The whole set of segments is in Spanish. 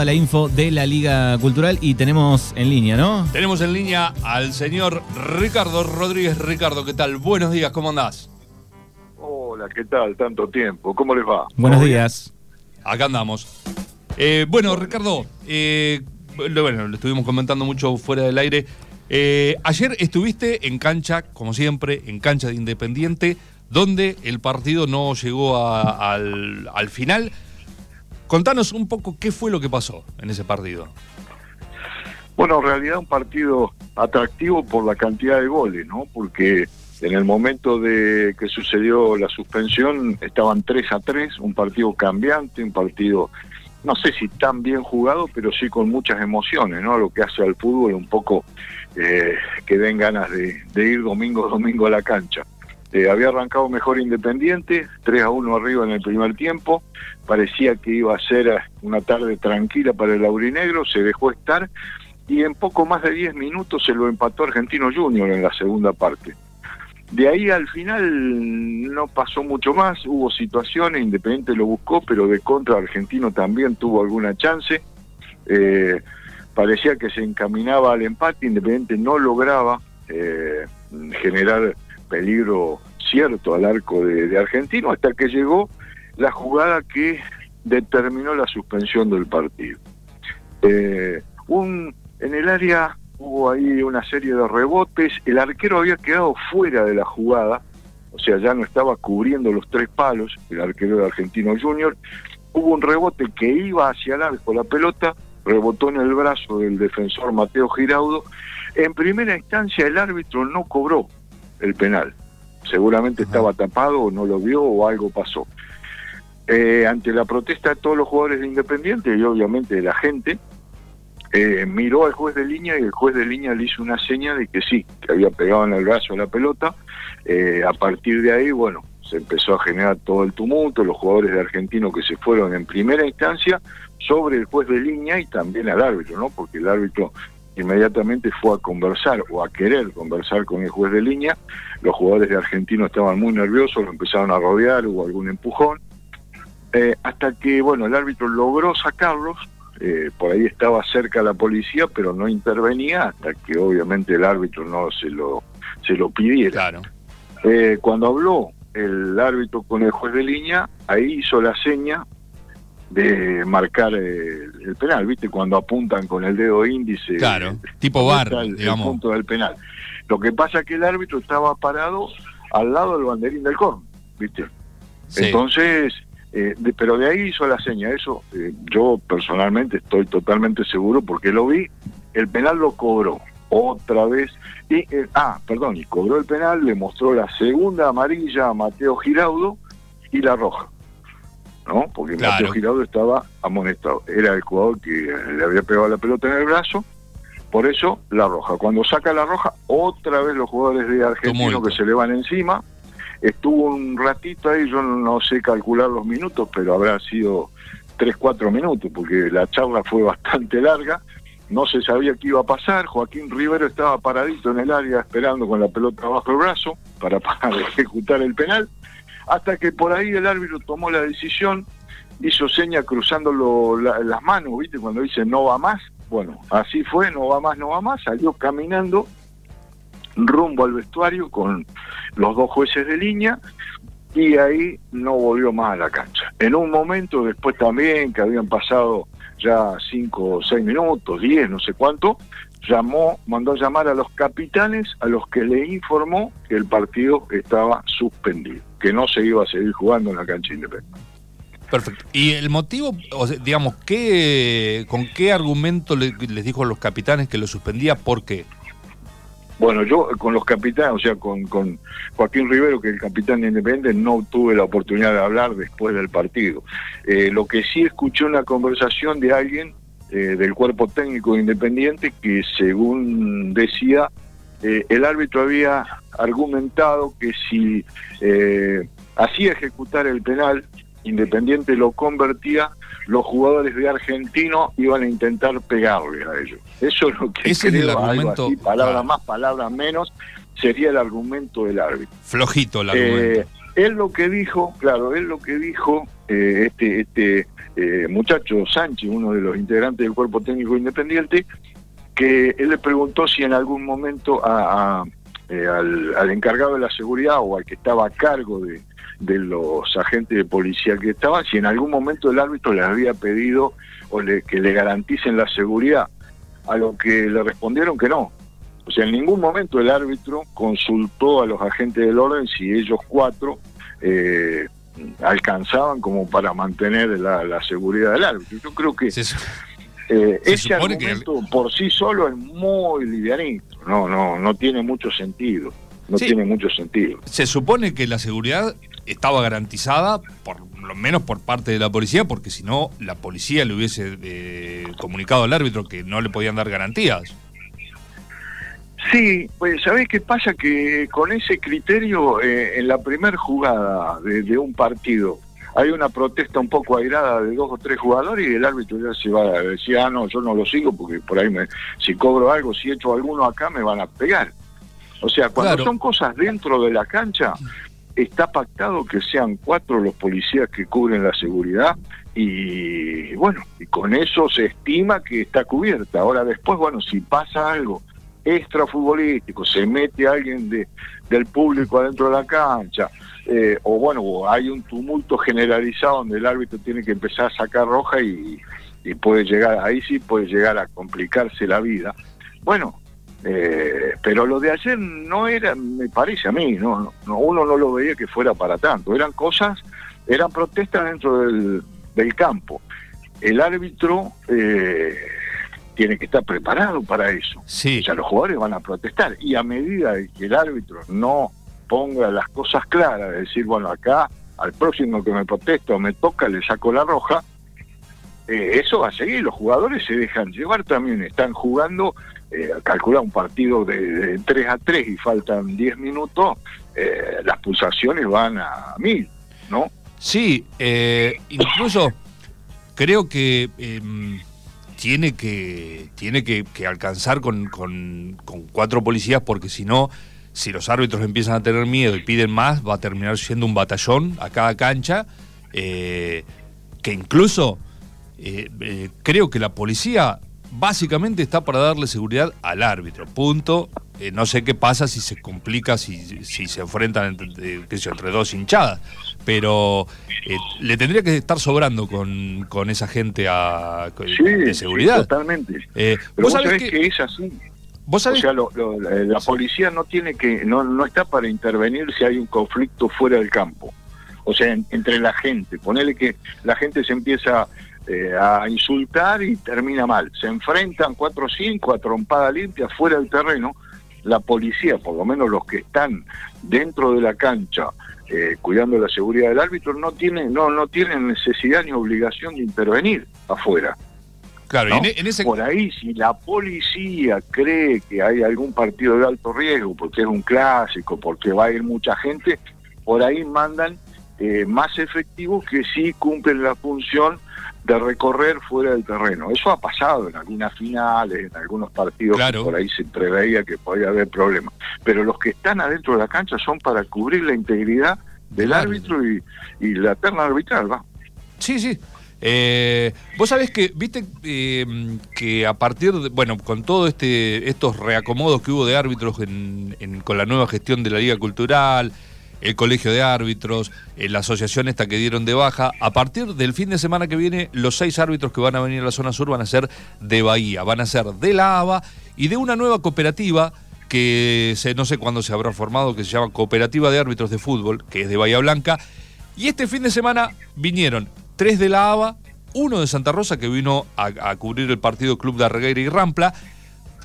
toda la info de la Liga Cultural y tenemos en línea, ¿no? Tenemos en línea al señor Ricardo Rodríguez. Ricardo, ¿qué tal? Buenos días, ¿cómo andás? Hola, ¿qué tal? Tanto tiempo. ¿Cómo les va? Buenos días. Acá andamos. Eh, bueno, Ricardo, eh, bueno, lo estuvimos comentando mucho fuera del aire. Eh, ayer estuviste en cancha, como siempre, en cancha de Independiente, donde el partido no llegó al, al final. Contanos un poco qué fue lo que pasó en ese partido. Bueno, en realidad un partido atractivo por la cantidad de goles, ¿no? Porque en el momento de que sucedió la suspensión estaban 3 a 3, un partido cambiante, un partido, no sé si tan bien jugado, pero sí con muchas emociones, ¿no? Lo que hace al fútbol un poco eh, que den ganas de, ir domingo a domingo a la cancha. Eh, había arrancado mejor Independiente, 3 a 1 arriba en el primer tiempo, parecía que iba a ser una tarde tranquila para el Aurinegro, se dejó estar y en poco más de 10 minutos se lo empató Argentino Junior en la segunda parte. De ahí al final no pasó mucho más, hubo situaciones, Independiente lo buscó, pero de contra Argentino también tuvo alguna chance. Eh, parecía que se encaminaba al empate, Independiente no lograba eh, generar peligro cierto al arco de, Argentino, hasta que llegó la jugada que determinó la suspensión del partido. Eh, en el área hubo ahí una serie de rebotes, el arquero había quedado fuera de la jugada, o sea, ya no estaba cubriendo los tres palos, el arquero de Argentino Junior, hubo un rebote que iba hacia el arco, la pelota rebotó en el brazo del defensor Mateo Giraudo, en primera instancia el árbitro no cobró el penal, seguramente estaba tapado o no lo vio o algo pasó. Eh, ante la protesta de todos los jugadores de Independiente y obviamente de la gente, eh, miró al juez de línea y el juez de línea le hizo una seña de que sí, que había pegado en el brazo la pelota. Eh, a partir de ahí, bueno, se empezó a generar todo el tumulto, los jugadores de Argentino que se fueron en primera instancia sobre el juez de línea y también al árbitro, ¿no? Porque el árbitro inmediatamente fue a conversar o a querer conversar con el juez de línea. Los jugadores de Argentino estaban muy nerviosos, lo empezaron a rodear, hubo algún empujón. Eh, hasta que, bueno, el árbitro logró sacarlos, eh, por ahí estaba cerca la policía, pero no intervenía hasta que obviamente el árbitro no se lo, se lo pidiera. Eh, cuando habló el árbitro con el juez de línea, ahí hizo la seña de marcar el, penal, ¿viste? Cuando apuntan con el dedo índice. Claro, tipo bar, el, punto del penal. Lo que pasa es que el árbitro estaba parado al lado del banderín del corno, ¿viste? Entonces, eh, pero de ahí hizo la seña, eso eh, yo personalmente estoy totalmente seguro porque lo vi, el penal lo cobró otra vez, y eh, ah, perdón, y cobró el penal, le mostró la segunda amarilla a Mateo Giraudo y la roja, ¿no? Porque Mateo Giraudo estaba amonestado, era el jugador que le había pegado la pelota en el brazo, por eso la roja. Cuando saca la roja, otra vez los jugadores de Argentino que se le van encima, Estuvo un ratito ahí, yo no sé calcular los minutos, pero habrá sido 3, 4 minutos, porque la charla fue bastante larga. No se sabía qué iba a pasar. Joaquín Rivero estaba paradito en el área esperando con la pelota bajo el brazo para, para ejecutar el penal. Hasta que por ahí el árbitro tomó la decisión, hizo seña cruzando las manos, ¿viste? Cuando dice no va más. Bueno, así fue, no va más, no va más. Salió caminando rumbo al vestuario con los dos jueces de línea y ahí no volvió más a la cancha. En un momento después también, que habían pasado ya cinco o seis minutos, diez, no sé cuánto, llamó, mandó llamar a los capitanes a los que le informó que el partido estaba suspendido, que no se iba a seguir jugando en la cancha independiente. Perfecto. ¿Y el motivo, digamos, qué, con qué argumento les dijo a los capitanes que lo suspendía? ¿Por qué? Bueno, yo con los capitanes, o sea, con, con Joaquín Rivero, que es el capitán de Independiente, no tuve la oportunidad de hablar después del partido. Eh, lo que sí escuché una conversación de alguien eh, del cuerpo técnico de Independiente que, según decía, eh, el árbitro había argumentado que si hacía ejecutar el penal, Independiente lo convertía los jugadores de Argentino iban a intentar pegarle a ellos. Eso es lo que Ese es el argumento. palabras más, palabras menos, sería el argumento del árbitro. Flojito el argumento. Eh, él lo que dijo, claro, él lo que dijo, eh, este, este eh, muchacho Sánchez, uno de los integrantes del cuerpo técnico independiente, que él le preguntó si en algún momento a, eh, al, encargado de la seguridad o al que estaba a cargo de, los agentes de policía que estaban, si en algún momento el árbitro les había pedido o le, que le garanticen la seguridad, a lo que le respondieron que no. O sea, en ningún momento el árbitro consultó a los agentes del orden si ellos cuatro eh, alcanzaban como para mantener la, seguridad del árbitro. Yo creo que eh, ese argumento por sí solo es muy livianito, no, no, no tiene mucho sentido. No tiene mucho sentido. Se supone que la seguridad estaba garantizada, por lo menos por parte de la policía, porque si no, la policía le hubiese eh, comunicado al árbitro que no le podían dar garantías. Sí, pues ¿sabés qué pasa? Que con ese criterio, eh, en la primera jugada de, un partido, hay una protesta un poco airada de dos o tres jugadores y el árbitro ya se va a decir, ah, no, yo no lo sigo porque por ahí me, si cobro algo, si echo alguno acá, me van a pegar. O sea, cuando son cosas dentro de la cancha, está pactado que sean cuatro los policías que cubren la seguridad y bueno, y con eso se estima que está cubierta. Ahora después, bueno, si pasa algo extra futbolístico, se mete alguien de, del público adentro de la cancha, eh, o bueno, hay un tumulto generalizado donde el árbitro tiene que empezar a sacar roja y, puede llegar, ahí sí puede llegar a complicarse la vida. Bueno, eh, pero lo de ayer no era, me parece a mí, no, no, uno no lo veía que fuera para tanto, eran cosas, eran protestas dentro del, del campo. El árbitro eh, tiene que estar preparado para eso. Sí. O sea, los jugadores van a protestar y a medida que el árbitro no ponga las cosas claras, de decir, bueno, acá al próximo que me protesta o me toca le saco la roja, eh, eso va a seguir. Los jugadores se dejan llevar también, están jugando, eh, calcula un partido de, 3 a 3 y faltan 10 minutos, eh, las pulsaciones van a mil, ¿no? Sí, eh, incluso creo que em, tiene que, tiene que, alcanzar con, con, cuatro policías porque si no, si los árbitros empiezan a tener miedo y piden más, va a terminar siendo un batallón a cada cancha, eh, que incluso eh, eh, creo que la policía básicamente está para darle seguridad al árbitro, punto. no sé qué pasa si se complica, si, si se enfrentan entre, entre dos hinchadas pero eh, le tendría que estar sobrando con, con esa gente a, de seguridad. totalmente. Eh, vos, sabés, que, es así. ¿Vos sabés? O sea, la policía no tiene que, no, no está para intervenir si hay un conflicto fuera del campo. O sea, entre la gente. Ponele que la gente se empieza eh, a insultar y termina mal. Se enfrentan cuatro o cinco a trompada limpia fuera del terreno. La policía, por lo menos los que están dentro de la cancha, eh, cuidando la seguridad del árbitro, no tienen, no, no tienen necesidad ni obligación de intervenir afuera. Claro, en, ese... Por ahí, si la policía cree que hay algún partido de alto riesgo, porque es un clásico, porque va a ir mucha gente, por ahí mandan eh, más efectivos que sí cumplen la función de recorrer fuera del terreno. Eso ha pasado en algunas finales, en algunos partidos por ahí se preveía que podía haber problemas. Pero los que están adentro de la cancha son para cubrir la integridad del árbitro y, la terna arbitral, va. Sí, sí. Eh, vos sabés que, viste, eh, que a partir de, bueno, con todo este, estos reacomodos que hubo de árbitros con la nueva gestión de la Liga Cultural, el Colegio de Árbitros, eh, la asociación esta que dieron de baja. A partir del fin de semana que viene, los seis árbitros que van a venir a la zona sur van a ser de Bahía, van a ser de la ABA y de una nueva cooperativa que no sé cuándo se habrá formado, que se llama Cooperativa de Árbitros de Fútbol, que es de Bahía Blanca. Y este fin de semana vinieron tres de la ABA, uno de Santa Rosa que vino a, cubrir el partido Club de Arreguera y Rampla,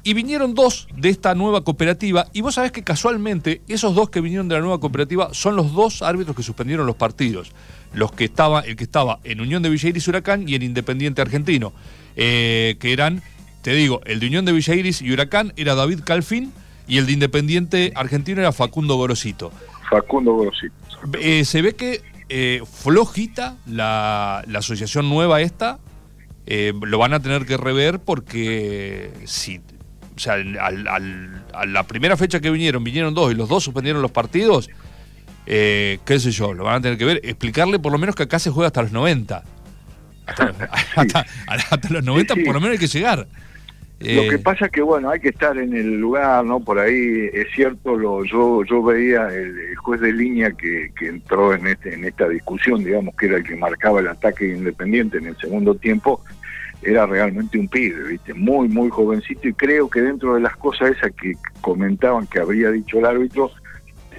y vinieron dos de esta nueva cooperativa, y vos sabés que casualmente esos dos que vinieron de la nueva cooperativa son los dos árbitros que suspendieron los partidos. Los que estaba, el que estaba en Unión de Villairis Huracán y en Independiente Argentino. Eh, que eran, te digo, el de Unión de Villairis y Huracán era David Calfín y el de Independiente Argentino era Facundo Gorosito. Facundo Gorosito. Eh, se ve que eh, flojita la, asociación nueva esta, lo van a tener que rever porque si o sea, a la primera fecha que vinieron, vinieron dos y los dos suspendieron los partidos, eh, qué sé yo, lo van a tener que ver, explicarle por lo menos que acá se juega hasta los 90. Hasta, los 90 por lo menos hay que llegar. Lo que eh, pasa es que, bueno, hay que estar en el lugar, ¿no? Por ahí es cierto, lo, yo yo veía el, juez de línea que, que, entró en, este, en esta discusión, digamos, que era el que marcaba el ataque independiente en el segundo tiempo, era realmente un pibe, ¿viste? Muy, muy jovencito y creo que dentro de las cosas esas que comentaban que habría dicho el árbitro,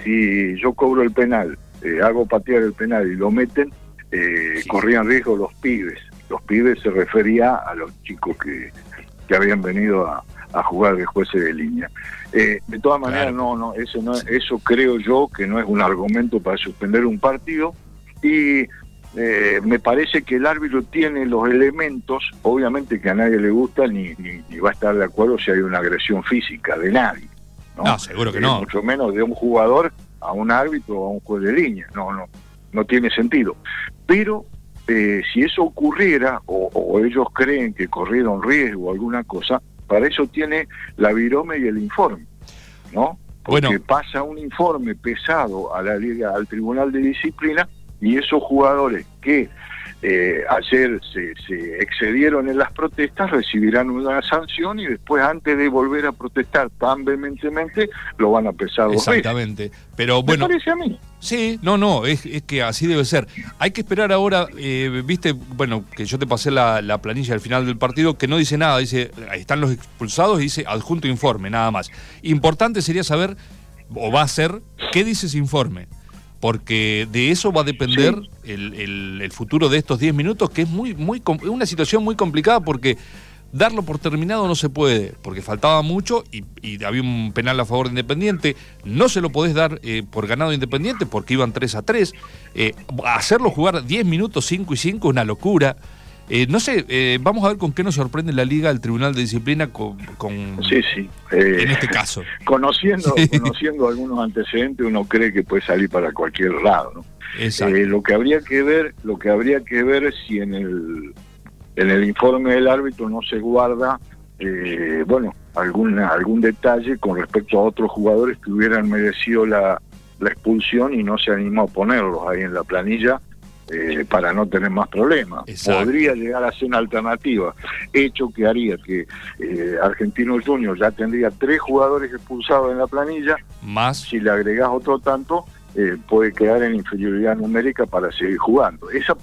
si yo cobro el penal, eh, hago patear el penal y lo meten, eh, corrían riesgo los pibes. Los pibes se refería a los chicos que, que habían venido a, jugar de jueces de línea. Eh, de todas maneras, no, no, eso no, eso creo yo que no es un argumento para suspender un partido y eh, me parece que el árbitro tiene los elementos, obviamente que a nadie le gusta ni, ni, va a estar de acuerdo si hay una agresión física de nadie. No, seguro que eh, no. Mucho menos de un jugador a un árbitro o a un juez de línea. No, no, no tiene sentido. Pero eh, si eso ocurriera o, ellos creen que corrieron riesgo o alguna cosa, para eso tiene la virome y el informe, ¿no? Porque pasa un informe pesado a la liga, al Tribunal de Disciplina y esos jugadores que eh, ayer se, se, excedieron en las protestas recibirán una sanción y después antes de volver a protestar tan vehementemente lo van a pesar Exactamente. Pero bueno. parece a mí. Sí, no, no, es, es, que así debe ser. Hay que esperar ahora, eh, viste, bueno, que yo te pasé la, la, planilla al final del partido, que no dice nada, dice, ahí están los expulsados y dice adjunto informe, nada más. Importante sería saber, o va a ser, qué dice ese informe porque de eso va a depender el, futuro de estos 10 minutos, que es muy, muy, una situación muy complicada porque darlo por terminado no se puede, porque faltaba mucho y, había un penal a favor de Independiente. No se lo podés dar eh, por ganado Independiente porque iban 3 a 3. Eh, hacerlo jugar 10 minutos, 5 y 5 es una locura. Eh, no sé, eh, vamos a ver con qué nos sorprende la Liga, el Tribunal de Disciplina, con, sí, sí. Eh, en este caso. Conociendo, conociendo algunos antecedentes, uno cree que puede salir para cualquier lado. ¿no? lo que habría que ver, lo que habría que ver es si en el en el informe del árbitro no se guarda, bueno, alguna algún detalle con respecto a otros jugadores que hubieran merecido la, la expulsión y no se animó a ponerlos ahí en la planilla eh, para no tener más problemas. Podría llegar a ser una alternativa, hecho que haría que eh, Argentino Junior ya tendría tres jugadores expulsados en la planilla, más si le agregás otro tanto, eh, puede quedar en inferioridad numérica para seguir jugando. Esa,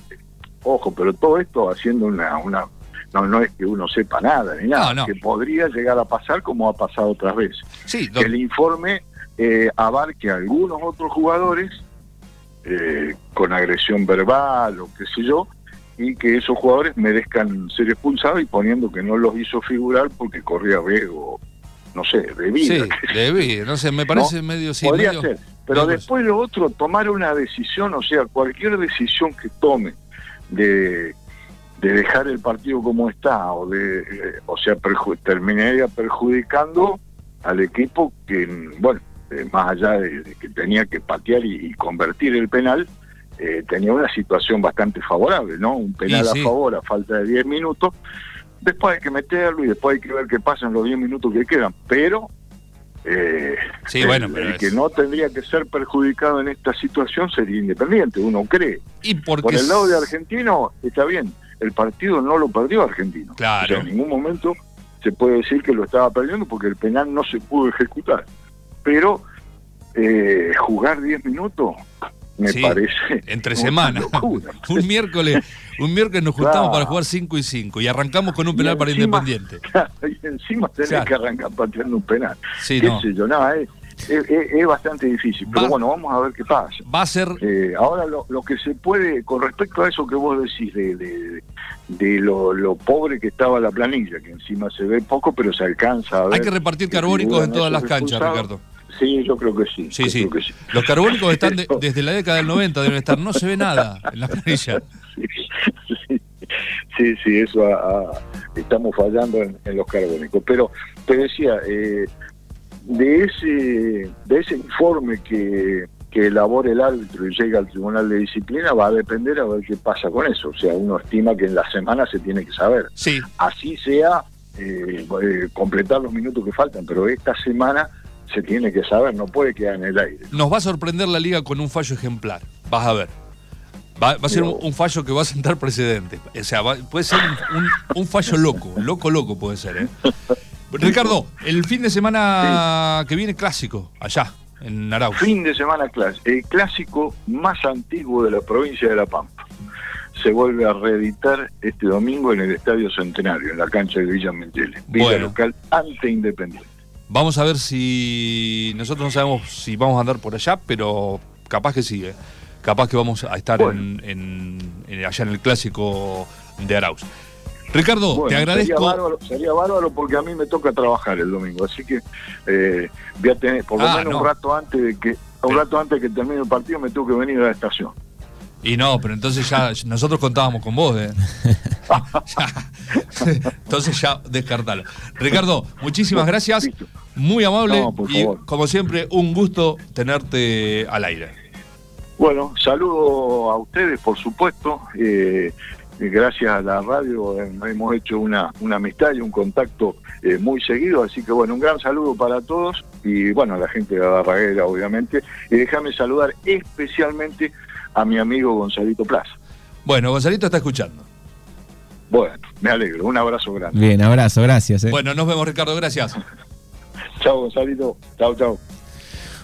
ojo, pero todo esto haciendo una, una no, no es que uno sepa nada ni nada, que podría llegar a pasar como ha pasado otras veces. Sí, que el informe abarque a algunos otros jugadores eh, con agresión verbal o qué sé yo, y que esos jugadores merezcan ser expulsados y poniendo que no los hizo figurar porque corría riesgo, no sé, de vida. Sí, de vida, no sé, me parece medio... Sí, Podría ser, pero después lo otro, tomar una decisión, o sea, cualquier decisión que tome de, de dejar el partido como está, o de, eh, o sea, terminaría perjudicando al equipo que, bueno, eh, más allá de, que tenía que patear y, convertir el penal, eh, tenía una situación bastante favorable, ¿no? Un penal a favor a falta de 10 minutos. Después hay que meterlo y después hay que ver qué pasa en los 10 minutos que quedan. Pero, eh, sí, bueno, el, que no tendría que ser perjudicado en esta situación sería Independiente, uno cree. ¿Y Por el lado de Argentino, está bien, el partido no lo perdió Argentino. Claro. en ningún momento se puede decir que lo estaba perdiendo porque el penal no se pudo ejecutar pero eh, jugar 10 minutos me parece entre semanas un miércoles un miércoles nos juntamos para jugar 5 y 5 y arrancamos con un penal para Independiente. y encima tenés que arrancar pateando un penal. Sí, no. yo, nada, es, es, bastante difícil pero bueno vamos a ver qué pasa. va a ser eh, ahora lo, lo, que se puede con respecto a eso que vos decís de, de, de lo, lo, pobre que estaba la planilla que encima se ve poco pero se alcanza a ver hay que repartir carbónicos en todas las canchas Ricardo Sí, yo creo que sí. Sí, sí. Los carbónicos están desde la década del 90, deben estar. No se ve nada en la planilla. Sí, sí, eso estamos fallando en, los carbónicos. Pero te decía, eh, de ese de ese informe que, que elabore el árbitro y llega al Tribunal de Disciplina va a depender a ver qué pasa con eso. O sea, uno estima que en la semana se tiene que saber. Sí. Así sea, eh, eh, completar los minutos que faltan, pero esta semana se tiene que saber, no puede quedar en el aire. Nos va a sorprender la liga con un fallo ejemplar. Vas a ver. Va, va a ser un, un fallo que va a sentar precedente. O sea, va- puede ser un, un- un fallo loco, loco, loco puede ser. ¿eh? Ricardo, el fin de semana que viene clásico, allá, en Arauz. Fin de semana clásico, el clásico más antiguo de la provincia de La Pampa. Se vuelve a reeditar este domingo en el Estadio Centenario, en la cancha de Villa Menchele. Villa Bueno. local ante Independiente. Vamos a ver si. Nosotros no sabemos si vamos a andar por allá, pero capaz que sí. ¿eh? Capaz que vamos a estar Bueno. en, en- en- allá en el clásico de Arauz. Ricardo, Bueno, te agradezco. Sería bárbaro, sería bárbaro porque a mí me toca trabajar el domingo, así que eh, voy a tener, por lo Ah, menos no. un rato antes de que un rato antes de que termine el partido me tengo que venir a la estación. Y no, pero entonces ya nosotros contábamos con vos, ¿eh? Ya. Entonces ya descartalo. Ricardo, muchísimas gracias. Muy amable No, y como siempre, un gusto tenerte al aire. Bueno, saludo a ustedes, por supuesto. eh, gracias a la radio eh, hemos hecho una, una amistad y un contacto eh, muy seguido, así que bueno, un gran saludo para todos y bueno, a la gente de la Barraguera, obviamente. Y déjame saludar especialmente a mi amigo Gonzalito Plaza. Bueno, Gonzalito está escuchando. Bueno, me alegro, un abrazo grande. Bien, abrazo, gracias. eh. Bueno, nos vemos, Ricardo, gracias. Chao, Gonzalito. Chao, chao.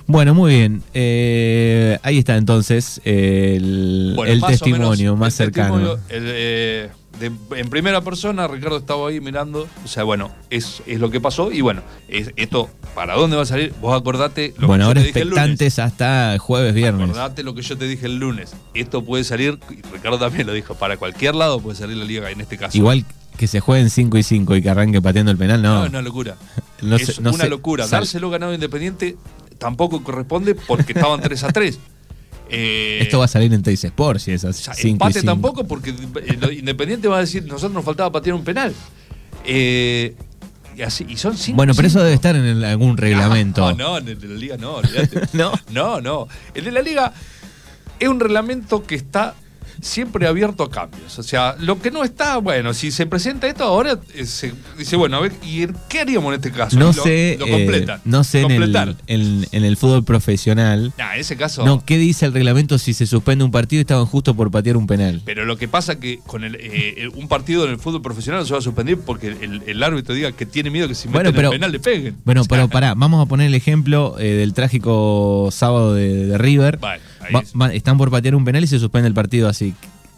Bueno, muy bien. Eh, ahí está entonces el, Bueno, el más o testimonio menos, más el cercano. testimonio, el, eh, de- en primera persona, Ricardo estaba ahí mirando. O sea, bueno, es, es lo que pasó. Y bueno, es, esto, ¿para dónde va a salir? Vos acordate lo bueno, que ahora yo te dije el lunes. expectantes hasta jueves, viernes. Acordate lo que yo te dije el lunes. Esto puede salir, y Ricardo también lo dijo, para cualquier lado puede salir la liga en este caso. Igual que se jueguen 5 y 5 y que arranque pateando el penal, No, no. es una locura. No es sé- no una sé, locura. sal- Dárselo ganado Independiente tampoco corresponde porque estaban 3 a 3. Eh, Esto va a salir en Teis Sports si es o así. sea, 5 y empate 5. tampoco porque eh, Independiente va a decir, nosotros nos faltaba patear un penal. Eh, y, así, y son 5 Bueno, pero eso debe estar en el- algún reglamento. No, no, en el de la liga no. ¿No? No, no. El de la liga es un reglamento que está siempre abierto a cambios. O sea, lo que no está, bueno, si se presenta esto ahora, eh, se dice, bueno, a ver, ¿y qué haríamos en este caso? No Y lo, sé, Lo eh, completan. no sé en el, en- en el fútbol profesional. Nah, en ese caso. No, ¿qué dice el reglamento si se suspende un partido y estaban justo por patear un penal? Pero lo que pasa que con el, eh, un partido en el fútbol profesional no se va a suspender porque el, el árbitro diga que tiene miedo que si Bueno, meten pero- el penal le peguen. Bueno, pero pará, vamos a poner el ejemplo del trágico sábado de, de River. Ahí Va- es. va- están por patear un penal y se suspende el partido así.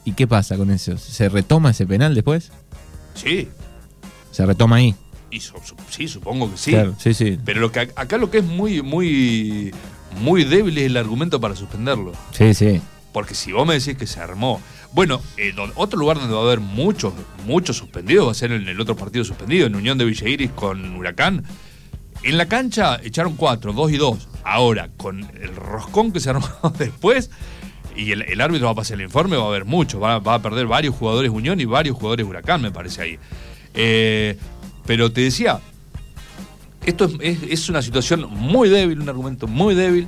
¿Y qué pasa con eso? ¿Se retoma ese penal después? Sí, Se retoma ahí. y sí, supongo que sí. Claro, sí, sí. Pero lo que ac- acá lo que es muy, muy, muy débil es el argumento para suspenderlo. Sí, sí. Porque si vos me decís que se armó. Bueno, eh, don- otro lugar donde va a haber muchos, muchos suspendidos va a ser en el otro partido suspendido, en Unión de Villa Iris con Huracán. En la cancha echaron cuatro, dos y dos. Ahora, con el roscón que se armó después, y el, el árbitro va a pasar el informe, va a haber muchos. Va, va a perder varios jugadores Unión y varios jugadores Huracán, me parece ahí. Eh, pero te decía, esto es, es- es una situación muy débil, un argumento muy débil.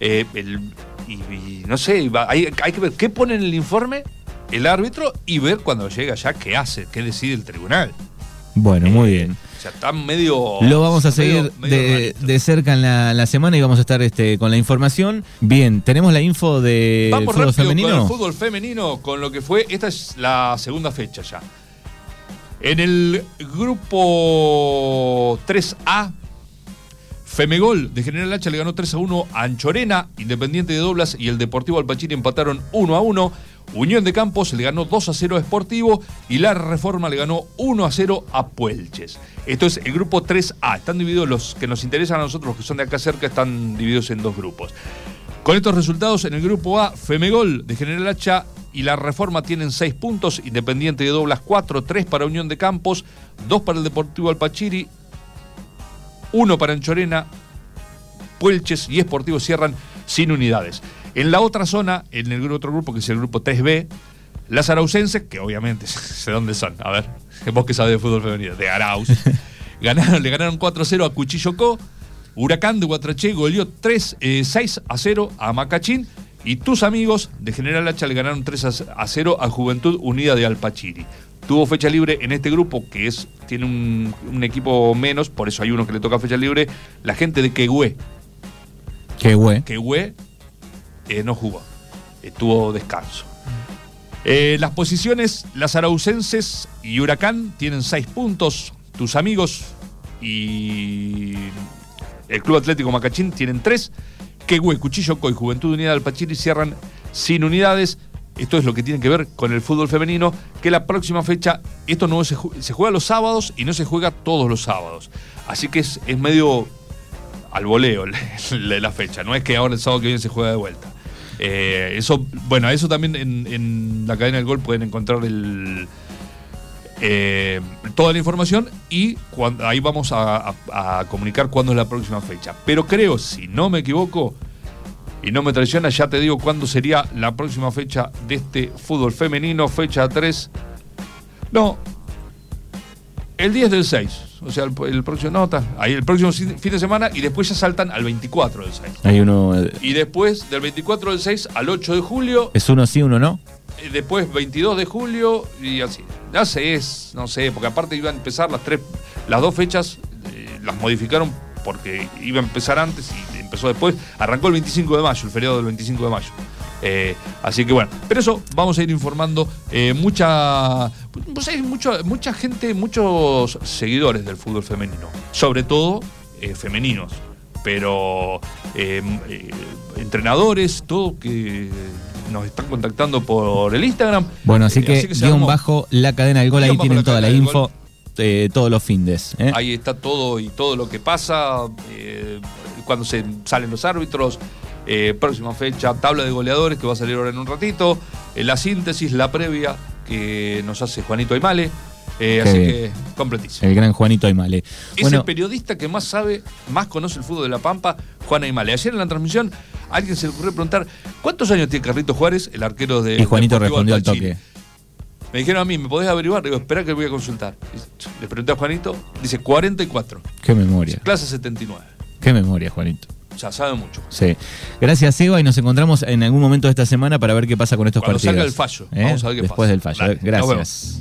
Eh, el- y, y no sé, hay, hay que ver qué pone en el informe el árbitro y ver cuando llega allá qué hace, qué decide el tribunal. Bueno, muy bien. O sea, está medio. Lo vamos a medio- seguir medio de, rarito. de cerca en la, la semana y vamos a estar este, con la información. Bien, tenemos la info del Vamos fútbol rápido femenino. con el fútbol femenino, con lo que fue. Esta es la segunda fecha ya. En el grupo 3A, Femegol de General Hacha le ganó 3 a 1 a Anchorena, Independiente de Doblas y el Deportivo Alpachiri empataron 1 a 1. Unión de Campos le ganó 2 a 0 a Sportivo y la Reforma le ganó 1 a 0 a Puelches. Esto es el grupo 3A. Están divididos los que nos interesan a nosotros, los que son de acá cerca, están divididos en dos grupos. Con estos resultados, en el grupo A, Femegol de General Hacha y la Reforma tienen 6 puntos, Independiente de Doblas 4, 3 para Unión de Campos, 2 para el Deportivo Alpachiri, 1 para Anchorena, Puelches y Esportivo cierran sin unidades. En la otra zona, en el otro grupo, que es el grupo 3B, las araucenses, que obviamente sé dónde son, a ver, vos que sabés de fútbol femenino, de Arauz, ganaron, le ganaron 4-0 a Cuchillo Co, Huracán de Guatraché goleó 3, eh, 6 a 0 a Macachín y tus amigos de General Hacha le ganaron 3 a 0 a Juventud Unida de Alpachiri. tuvo fecha libre en este grupo, que es tiene un, un equipo menos, por eso hay uno que le toca fecha libre, la gente de Quehue. Güey. Quehue eh, no jugó, estuvo descanso. Eh, las posiciones, las araucenses y Huracán tienen seis puntos, tus amigos y el Club Atlético Macachín tienen tres, Quehue, Cuchillo Coy, Juventud Unida del Pachiri cierran sin unidades. Esto es lo que tiene que ver con el fútbol femenino, que la próxima fecha, esto no se, ju- se juega los sábados y no se juega todos los sábados. Así que es, es medio al voleo la, la fecha, no es que ahora el sábado que viene se juega de vuelta. Eh, eso, bueno, eso también en, la cadena del gol pueden encontrar el, eh, toda la información y cuan- ahí vamos a comunicar cuándo es la próxima fecha. Pero creo, si no me equivoco y no me traiciona, ya te digo cuándo sería la próxima fecha de este fútbol femenino, fecha 3. No, el 10 del 6. O sea, el, el próximo, no, está, ahí el próximo fin de semana y después ya saltan al 24 del 6. Hay uno. eh, Y después del 24 del 6 al 8 de julio Es uno sí, uno no. eh, Después 22 de julio y así. Ya sé, es, no sé, porque aparte iban a empezar las tres, las dos fechas, eh, las modificaron porque iba a empezar antes y empezó después. Arrancó el 25 de mayo, el feriado del 25 de mayo. Eh, así que bueno, pero eso vamos a ir informando. Eh, mucha, pues hay mucho- mucha gente, muchos seguidores del fútbol femenino, sobre todo eh, femeninos, pero eh, eh, entrenadores, todo que nos están contactando por el Instagram. Bueno, así que, se guion bajo la cadena del gol, ahí tienen la toda la info todos los findes. Ahí está todo y todo lo que pasa, eh, cuando se salen los árbitros, eh, próxima fecha, tabla de goleadores que va a salir ahora en un ratito, eh, la síntesis, la previa que nos hace Juanito Aymale. eh, así bien. que completísimo. El gran Juanito Aymale. Es Bueno, el periodista que más sabe, más conoce el fútbol de La Pampa, Juan Aymale. Ayer en la transmisión, alguien se le ocurrió preguntar: ¿cuántos años tiene Carlitos Juárez, el arquero de. y Juanito respondió al toque. Me dijeron a mí, ¿me podés averiguar? Digo, espera que voy a consultar. Le pregunté a Juanito, dice 44, Qué memoria. clase 79. Qué memoria, Juanito. O sea, sabe mucho. Sí. Gracias, Eva, y nos encontramos en algún momento de esta semana para ver qué pasa con estos Cuando partidos. salga el fallo. ¿Eh? Vamos a ver qué Después pasa. del fallo. Dale, Gracias.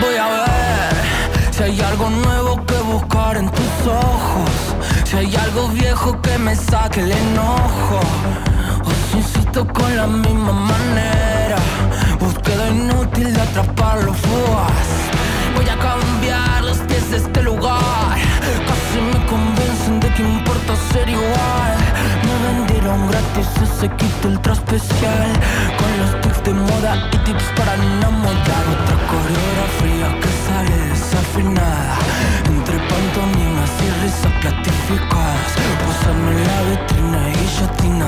Voy a ver si hay algo nuevo que buscar en tus ojos. Si hay algo viejo que me saque el enojo. O si insisto con la misma manera. Inútil de atrapar los fugaz. Voy a cambiar los pies de este lugar. Casi me convencen de que importa ser igual. Me vendieron gratis ese kit ultra especial. Con los tips de moda y tips para enamorar. Otra coreografía que sale desafinada. Entre pantomimas y risas platificadas. Posarme en la vitrina y guillotinas